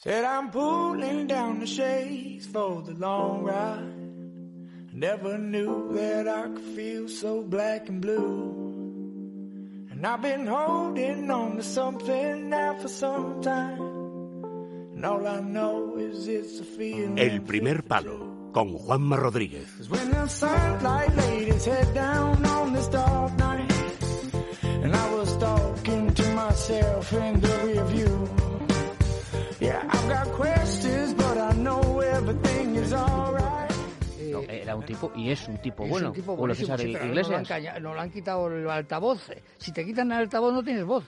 Said I'm pulling down the shades for the long ride. Never knew that I could feel so black and blue. And I've been holding on to something now for some time. And all I know is it's a feeling. El primer palo con Juanma Rodríguez. When the sunlight laid its head down on this dark night, and I was talking to myself in the rear No, era un tipo, y es un tipo Es bueno. un tipo Julio buenísimo, César sí, pero Iglesias. No, lo no le han quitado el altavoz. Si te quitan el altavoz no tienes voz.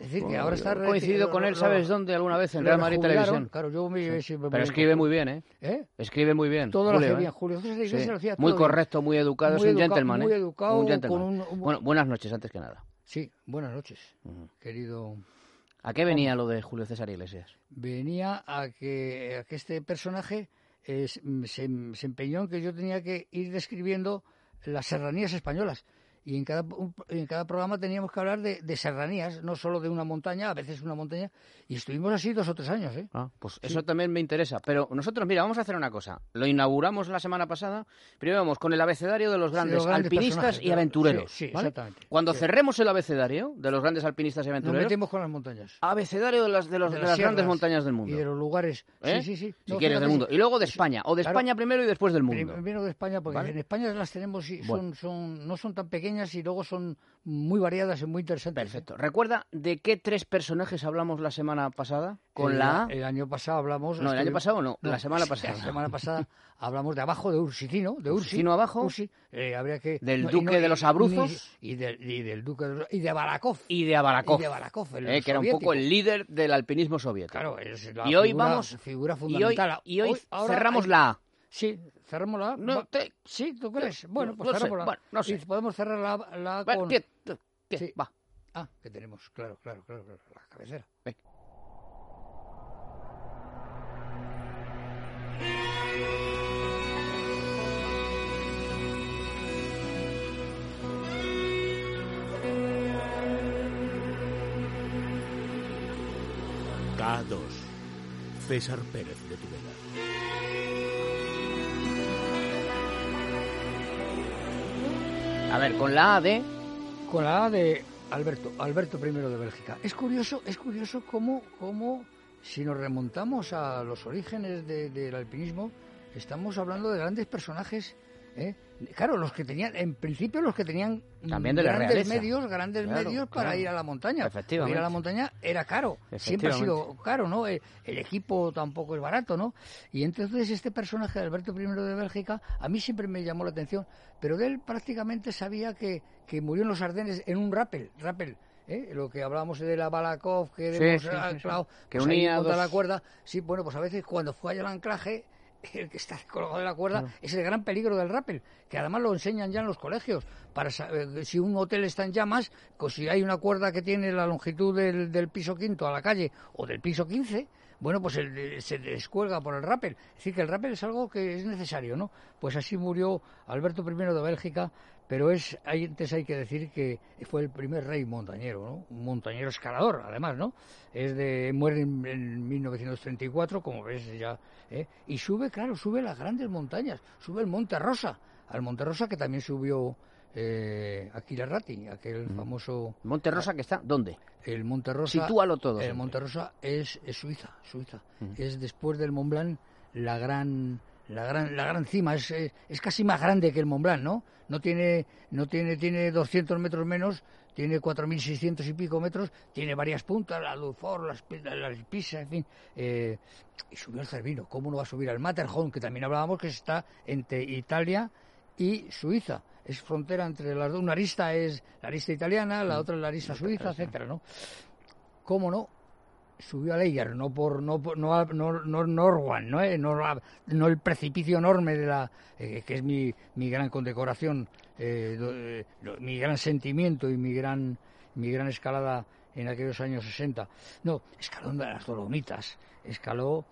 Es decir, que ahora está... Coincidido con él, ¿sabes dónde? Alguna vez en lo Real Madrid Televisión. Claro, yo me... Pero me- escribe muy bien, ¿eh? ¿Eh? Escribe muy bien. Todo lo Julio, hace ¿eh? bien. Julio César Iglesias Sí. lo hacía Muy todo correcto, muy educado, Muy es un educado, gentleman, ¿eh? muy educado, Un gentleman. con un- un- Bueno, buenas noches, antes que nada. Sí, buenas noches, querido... ¿A qué venía lo de Julio César Iglesias? venía a que, a que este personaje eh, se, se empeñó en que yo tenía que ir describiendo las serranías españolas. Y en cada, en cada programa teníamos que hablar de, de serranías, no solo de una montaña, a veces una montaña. Y estuvimos así dos o tres años, ¿eh? Ah, pues eso también me interesa. Pero nosotros, mira, vamos a hacer una cosa. Lo inauguramos la semana pasada. Primero vamos con el abecedario de los grandes, los grandes alpinistas y aventureros. Sí, sí, ¿vale? exactamente. Cuando cerremos el abecedario de los grandes alpinistas y Nos aventureros, metemos con las montañas. abecedario de las, de los- De de las grandes montañas del mundo. Y de los lugares. ¿Eh? Sí, sí, sí. Si No, quieres, del mundo. Y luego de España. O de claro. España primero y después del mundo. Primero de España, porque ¿Vale? en España las tenemos y Bueno. son, no son tan pequeñas y luego son muy variadas y muy interesantes. ¿eh? Perfecto. ¿Recuerda de qué tres personajes hablamos la semana pasada? Con el, la A. El año pasado hablamos. No, el año pasado no, la semana pasada. La semana pasada hablamos de abajo, de Ursitino, de Ursi. Ursitino abajo. Ursi, eh, habría que, Del no, duque no- de los Abruzos. Y, del, y del duque de los, y de Barakov. Y de Abarakov. Y de Barakov, el eh, que era un poco el líder del alpinismo soviético. Claro, es la y hoy vamos. figura y hoy, fundamental. y hoy cerramos hay- la A. Sí, cerramos la A. No te- Sí, ¿tú crees? Bueno, no pues sé, cerramos la A. bueno, no Y sé. podemos cerrar la, la A con... ¿qué- qué? Sí. Va. Ah, que tenemos, claro, claro, claro, claro, la cabecera. Venga. K2. César Pérez de Tudela. A ver, con la A de. Con la A de Alberto, Alberto I de Bélgica. Es curioso, es curioso cómo, cómo si nos remontamos a los orígenes de- del alpinismo, estamos hablando de grandes personajes. ¿eh? Claro, los que tenían, en principio los que tenían También de grandes medios, grandes Claro, medios para claro. ir a la montaña. Efectivamente. Ir a la montaña era caro, siempre ha sido caro, ¿no? El equipo tampoco es barato, ¿no? Y entonces este personaje de Alberto I de Bélgica a mí siempre me llamó la atención, pero de él prácticamente sabía que, que murió en los Ardenes en un rappel, rappel. ¿eh? Lo que hablábamos de la Balakov, que Sí, hemos sí, sí, sí. anclado, Que pues unía dos- la cuerda. Sí, bueno, pues a veces cuando fue allá el anclaje, el que está colgado de la cuerda es el gran peligro del rappel, que además lo enseñan ya en los colegios. Para saber si un hotel está en llamas, pues si hay una cuerda que tiene la longitud del, del piso quinto a la calle o del piso 15, bueno, pues el- se descuelga por el rappel. Es decir, que el rappel es algo que es necesario, ¿no? Pues así murió Alberto I de Bélgica, pero es hay- antes hay que decir que fue el primer rey montañero, ¿no? Un montañero escalador, además, ¿no? Es de muere en, en 1934, como ves ya, ¿eh? y sube, claro, sube las grandes montañas, sube el Monte Rosa, al Monte Rosa que también subió eh, Aquila Ratti, aquel famoso Monte Rosa, que está. ¿Dónde? el Monte Rosa. Sitúalo todo, El siempre. Monte Rosa es, es Suiza, Suiza. Es después del Mont Blanc la gran la gran la gran cima es, es, es casi más grande que el Mont Blanc, ¿no? No tiene no tiene tiene 200 metros menos, tiene 4.600 y pico metros, tiene varias puntas, la Dufour, las las Pisa, en fin. eh, y subió al Cervino. ¿Cómo no va a subir al Matterhorn, que también hablábamos que está entre Italia y Suiza? Es frontera entre las dos. Una arista es la arista italiana, la otra es la arista suiza, etcétera, ¿no? ¿Cómo no? Subió a Leiger, no por no por- no no, no Norwan, ¿no? Eh, no, no el precipicio enorme de la eh, que es mi, mi gran condecoración, eh, eh, mi gran sentimiento y mi gran mi gran escalada en aquellos años 60. No, escaló en las Dolomitas, escaló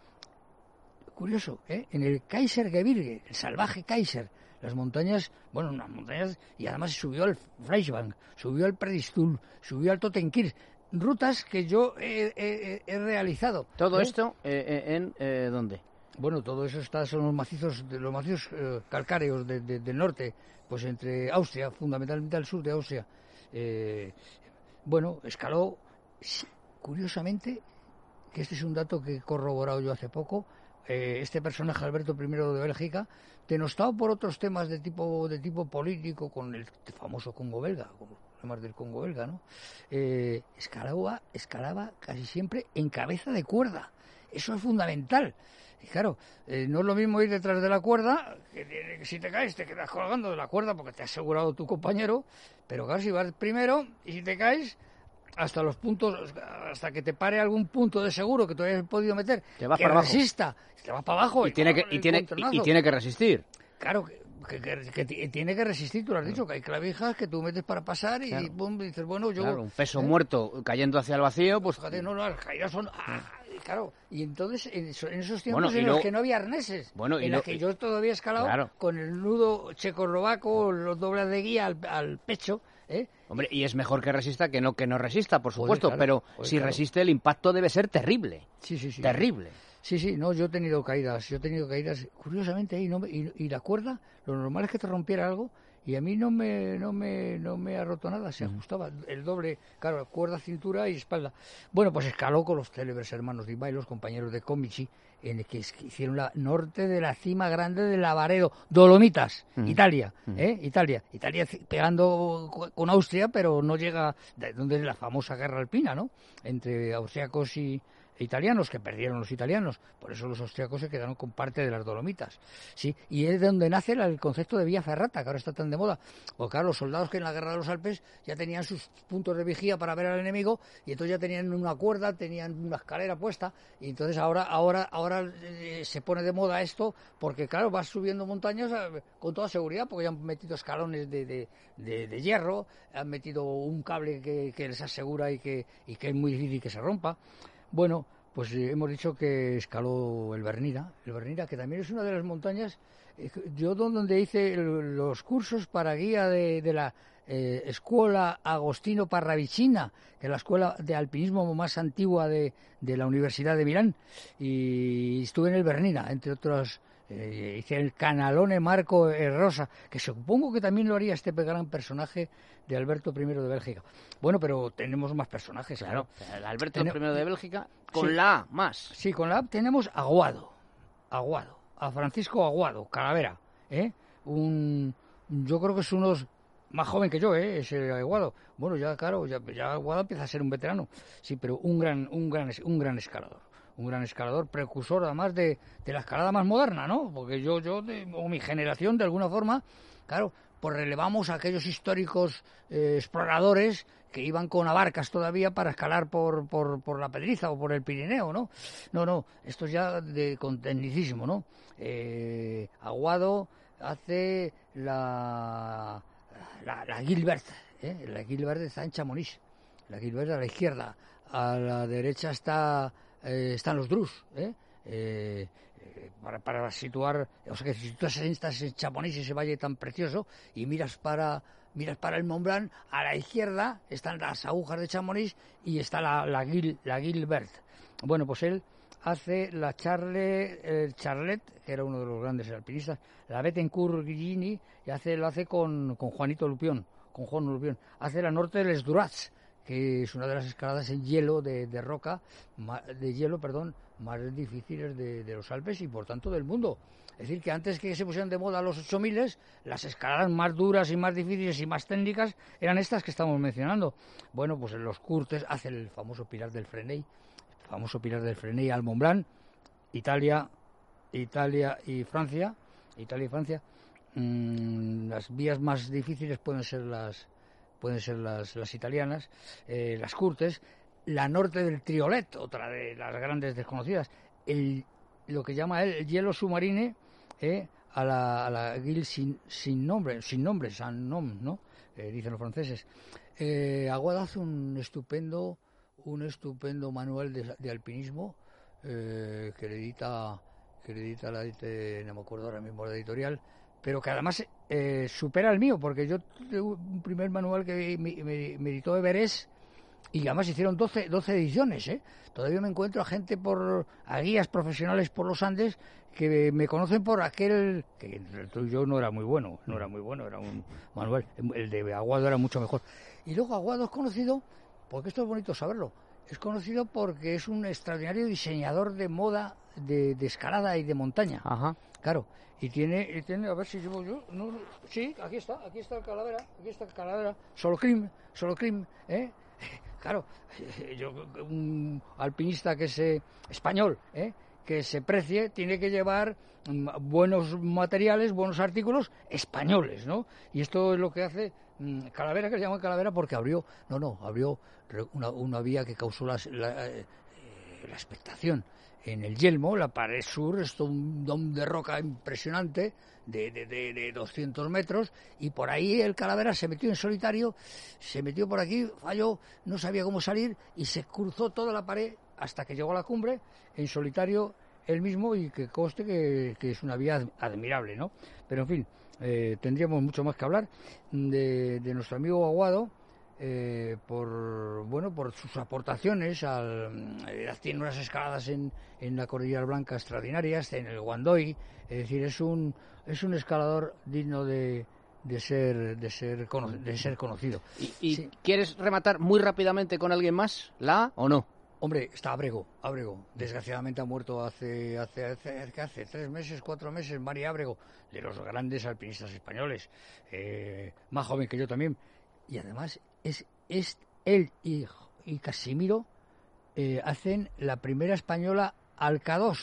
curioso, ¿eh? en el Kaisergebirge, el salvaje Kaiser, las montañas, bueno, unas montañas, y además subió al Fleischbank, subió al Predistul, subió al Totenkir, rutas que yo he, realizado. ¿Todo esto en dónde? Bueno, todo eso está, son los macizos, los macizos calcáreos del norte, pues entre Austria, fundamentalmente al sur de Austria. bueno, escaló, curiosamente, que este es un dato que he corroborado yo hace poco, eh, este personaje Alberto I de Bélgica, denostado por otros temas de tipo de tipo político, con el famoso Congo belga, problemas del Congo belga, ¿no? Eh, escalaba, escalaba casi siempre en cabeza de cuerda. Eso es fundamental. Y claro, eh, no es lo mismo ir detrás de la cuerda, que, si te caes te quedas colgando de la cuerda porque te ha asegurado tu compañero, pero claro, si vas primero y si te caes, hasta los puntos, hasta que te pare algún punto de seguro que tú hayas podido meter, te vas que para resista, te vas para abajo. Y, tiene, que, y, tiene, y, tiene que resistir. Claro, que, tiene que resistir, tú lo has dicho, que hay clavijas que tú metes para pasar y dices, bueno, yo... Claro, un peso ¿eh? muerto cayendo hacia el vacío, pues... Fíjate, no, no, las caídas son... Ah, claro, y entonces en, esos tiempos en los que no había arneses, bueno, en los que yo todavía he escalado con el nudo checoslovaco, los doblas de guía al pecho, ¿Eh? Hombre, y es mejor que resista que no que no resista, por supuesto, pero si resiste el impacto debe ser terrible. Sí, sí, sí. Terrible. Sí, sí, no, yo he tenido caídas, yo he tenido caídas, curiosamente, y, no, y, y la cuerda, lo normal es que te rompiera algo, y a mí no me, no me, no me ha roto nada, se ajustaba el doble, claro, cuerda, cintura y espalda. Bueno, pues escaló con los célebres hermanos de Ibai, los compañeros de Comici, en el que hicieron la norte de la cima grande de Lavaredo, Dolomitas, Italia, ¿eh? Italia, Italia pegando con Austria, pero no llega, de donde es la famosa guerra alpina, ¿no? Entre austriacos y, italianos, que perdieron los italianos, por eso los austriacos se quedaron con parte de las Dolomitas. ¿sí? Y es de donde nace el concepto de vía ferrata, que ahora está tan de moda. Porque claro, los soldados que en la guerra de los Alpes ya tenían sus puntos de vigía para ver al enemigo, y entonces ya tenían una cuerda, tenían una escalera puesta, y entonces ahora, ahora, ahora eh, se pone de moda esto, porque claro, vas subiendo montañas eh, con toda seguridad, porque ya han metido escalones de, de, de, hierro, han metido un cable que, que les asegura y que, y que es muy difícil que se rompa. Bueno, pues eh, hemos dicho que escaló el Bernira, el Bernira que también es una de las montañas, eh, yo donde hice los cursos para guía de, la eh, Escuela Agostino Parravicina, que es la escuela de alpinismo más antigua de, de la Universidad de Milán, y estuve en el Bernina, entre otros eh, el canalone Marco Rosa, que supongo que también lo haría este gran personaje de Alberto I de Bélgica. Bueno, pero tenemos más personajes. Claro, el Alberto I de Bélgica con la A más. Sí, con la A tenemos Aguado, Aguado, a Francisco Aguado, Calavera, ¿eh? Un, yo creo que es uno más joven que yo, ¿eh? Ese Aguado. Bueno, ya claro, ya, ya Aguado empieza a ser un veterano. Sí, pero un gran, un gran, un gran escalador un gran escalador, precursor además de, de la escalada más moderna, ¿no? Porque yo, yo o mi generación, de alguna forma, claro, pues relevamos a aquellos históricos eh, exploradores que iban con abarcas todavía para escalar por, por, por, la Pedriza o por el Pirineo, ¿no? No, no, esto es ya de, con tecnicismo, ¿no? Eh, Aguado hace la, la, la Gilbert, ¿eh? La Gilbert está en Chamonix, la Gilbert a la izquierda, a la derecha está eh, están los Drus, ¿eh? Eh, para, para, situar, o sea que si tú estás en Chamonix, ese valle tan precioso, y miras para miras para el Mont Blanc, a la izquierda están las agujas de Chamonix y está la, la, la Gilbert. Bueno, pues él hace la Charle, Charlet, que era uno de los grandes alpinistas, la Bettencourt Guillini, y hace, lo hace con, con Juanito Lupión, con Juan Lupión. Hace la norte de Les Durats, que es una de las escaladas en hielo de, roca, de hielo, perdón, más difíciles de, los Alpes y por tanto del mundo. Es decir, que antes que se pusieran de moda los 8000, las escaladas más duras y más difíciles y más técnicas eran estas que estamos mencionando. Bueno, pues en los Curtes hace el famoso Pilar del Freney, el famoso Pilar del Freney al Blanc, Italia, Italia y Francia, Italia y Francia. Mm, las vías más difíciles pueden ser las pueden ser las, las italianas, eh, las Curtes, la norte del Triolet, otra de las grandes desconocidas, el, lo que llama él el hielo submarine eh, a la, a la sin, sin nombre, sin nombre, sans nom, ¿no? Eh, dicen los franceses. Eh, Aguada hace un estupendo, un estupendo manual de, alpinismo que edita, que edita la, no me acuerdo ahora mismo la editorial, pero que además eh, supera el mío, porque yo un primer manual que me, editó Everest, y además hicieron 12, 12 ediciones, ¿eh? Todavía me encuentro a gente por, a guías profesionales por los Andes que me conocen por aquel, que yo no era muy bueno, no era muy bueno, era un Manuel, el de Aguado era mucho mejor. Y luego Aguado es conocido, porque esto es bonito saberlo, es conocido porque es un extraordinario diseñador de moda de, escalada y de montaña. Ajá. Claro, y tiene, tiene, a ver si llevo yo, no, sí, aquí está, aquí está el calavera, aquí está el calavera, solo cream, solo cream, ¿eh? Claro, yo, un alpinista que es español, ¿eh? que se precie, tiene que llevar mm, buenos materiales, buenos artículos españoles, ¿no? Y esto es lo que hace mm, Calavera, que se llama Calavera porque abrió, no, no, abrió una, vía que causó la, eh, la expectación en el Yelmo, la pared sur, es un dom de roca impresionante de, de, de, 200 metros y por ahí el calavera se metió en solitario, se metió por aquí, falló, no sabía cómo salir y se cruzó toda la pared hasta que llegó a la cumbre en solitario él mismo y que coste que, es una vía admirable, ¿no? Pero en fin, eh, tendríamos mucho más que hablar de, de nuestro amigo Aguado eh, por bueno por sus aportaciones al eh, tiene unas escaladas en, en la Cordillera Blanca extraordinarias en el Guandoy es decir es un es un escalador digno de, de ser de ser de ser conocido y, quieres rematar muy rápidamente con alguien más la o no Hombre, está Abrego, Abrego. Desgraciadamente ha muerto hace, hace, hace, hace tres meses, cuatro meses, María Abrego, de los grandes alpinistas españoles. Eh, más joven que yo también. Y además es, es él y, y Casimiro eh, hacen la primera española al K2,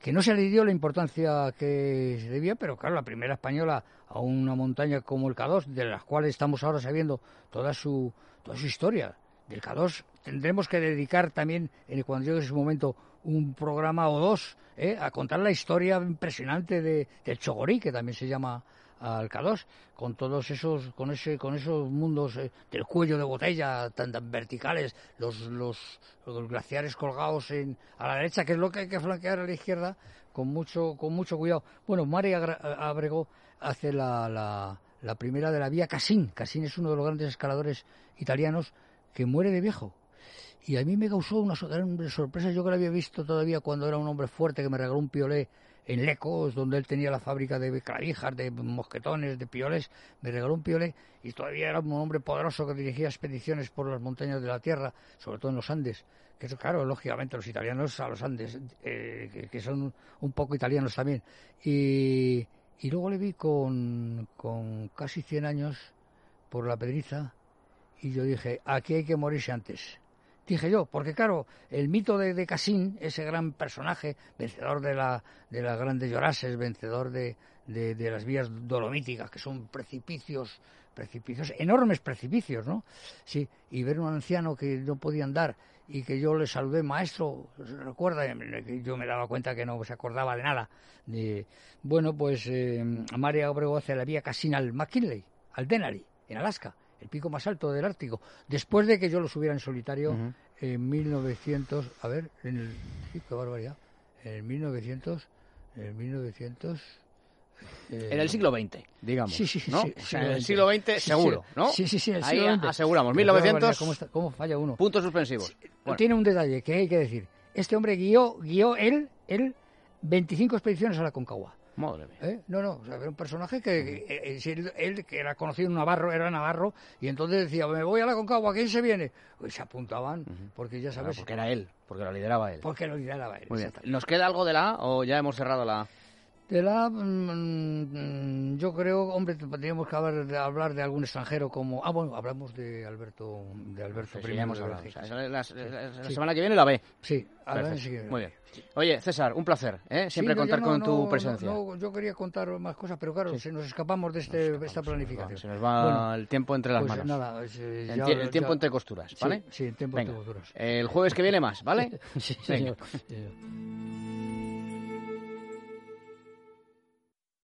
que no se le dio la importancia que se debía, pero claro, la primera española a una montaña como el K2, de las cuales estamos ahora sabiendo toda su, toda su historia. Del K2 tendremos que dedicar también, cuando llegue ese momento, un programa o dos ¿eh? a contar la historia impresionante de, del Chogorí, que también se llama al K2 con todos esos con ese con esos mundos eh, del cuello de botella tan, tan verticales los, los, glaciares colgados en, a la derecha que es lo que hay que flanquear a la izquierda con mucho con mucho cuidado. Bueno Mari Abrego hace la, la, la primera de la vía Cassin Cassin es uno de los grandes escaladores italianos que muere de viejo. Y a mí me causó una sorpresa. Yo que lo había visto todavía cuando era un hombre fuerte que me regaló un piolé en Lecos, donde él tenía la fábrica de clavijas, de mosquetones, de pioles, me regaló un piole y todavía era un hombre poderoso que dirigía expediciones por las montañas de la Tierra, sobre todo en los Andes, que es claro, lógicamente los italianos a los Andes, eh, que, son un poco italianos también. Y, y luego le vi con, con casi 100 años por la pedriza y yo dije, aquí hay que morirse antes dije yo, porque claro, el mito de, de ese gran personaje, vencedor de, la, de las grandes llorases, vencedor de, de, las vías dolomíticas, que son precipicios, precipicios, enormes precipicios, ¿no? Sí, y ver un anciano que no podía andar y que yo le saludé, maestro, recuerda, yo me daba cuenta que no se acordaba de nada. De, bueno, pues eh, María Obrego hace la vía Casín al McKinley, al Denali, en Alaska el pico más alto del Ártico, después de que yo lo subiera en solitario en 1900, a ver, en el, sí, qué barbaridad, en 1900, en 1900... Eh, en el siglo XX, digamos. Sí, sí, sí. ¿no? en el siglo XX seguro, ¿no? Sí, sí, sí. El Ahí aseguramos. 1900. ¿Cómo, ¿Cómo, falla uno? Puntos suspensivos. Tiene un detalle que hay que decir. Este hombre guió, guió él, él 25 expediciones a la Concagua. Madre mía. ¿Eh? No, no, o sea, era un personaje que, eh, él, que era conocido en Navarro, era Navarro, y entonces decía, me voy a la Concagua, ¿quién se viene? Pues se apuntaban, porque ya sabes... porque era él, porque lo lideraba él. Porque lo lideraba él. Muy bien. ¿Nos queda algo de la A o ya hemos cerrado la A? De la, mm, yo creo, hombre, tendríamos que hablar de, hablar de algún extranjero como, ah, bueno, hablamos de Alberto, de Alberto sí, la, semana que viene la ve. Sí, Muy bien. Oye, César, un placer, ¿eh? Siempre contar con tu presencia. yo quería contar más cosas, pero claro, se nos escapamos de este, esta planificación. Se nos va, el tiempo entre las pues manos. el, tiempo entre costuras, ¿vale? Sí, el tiempo entre costuras. El jueves que viene más, ¿vale? sí, señor.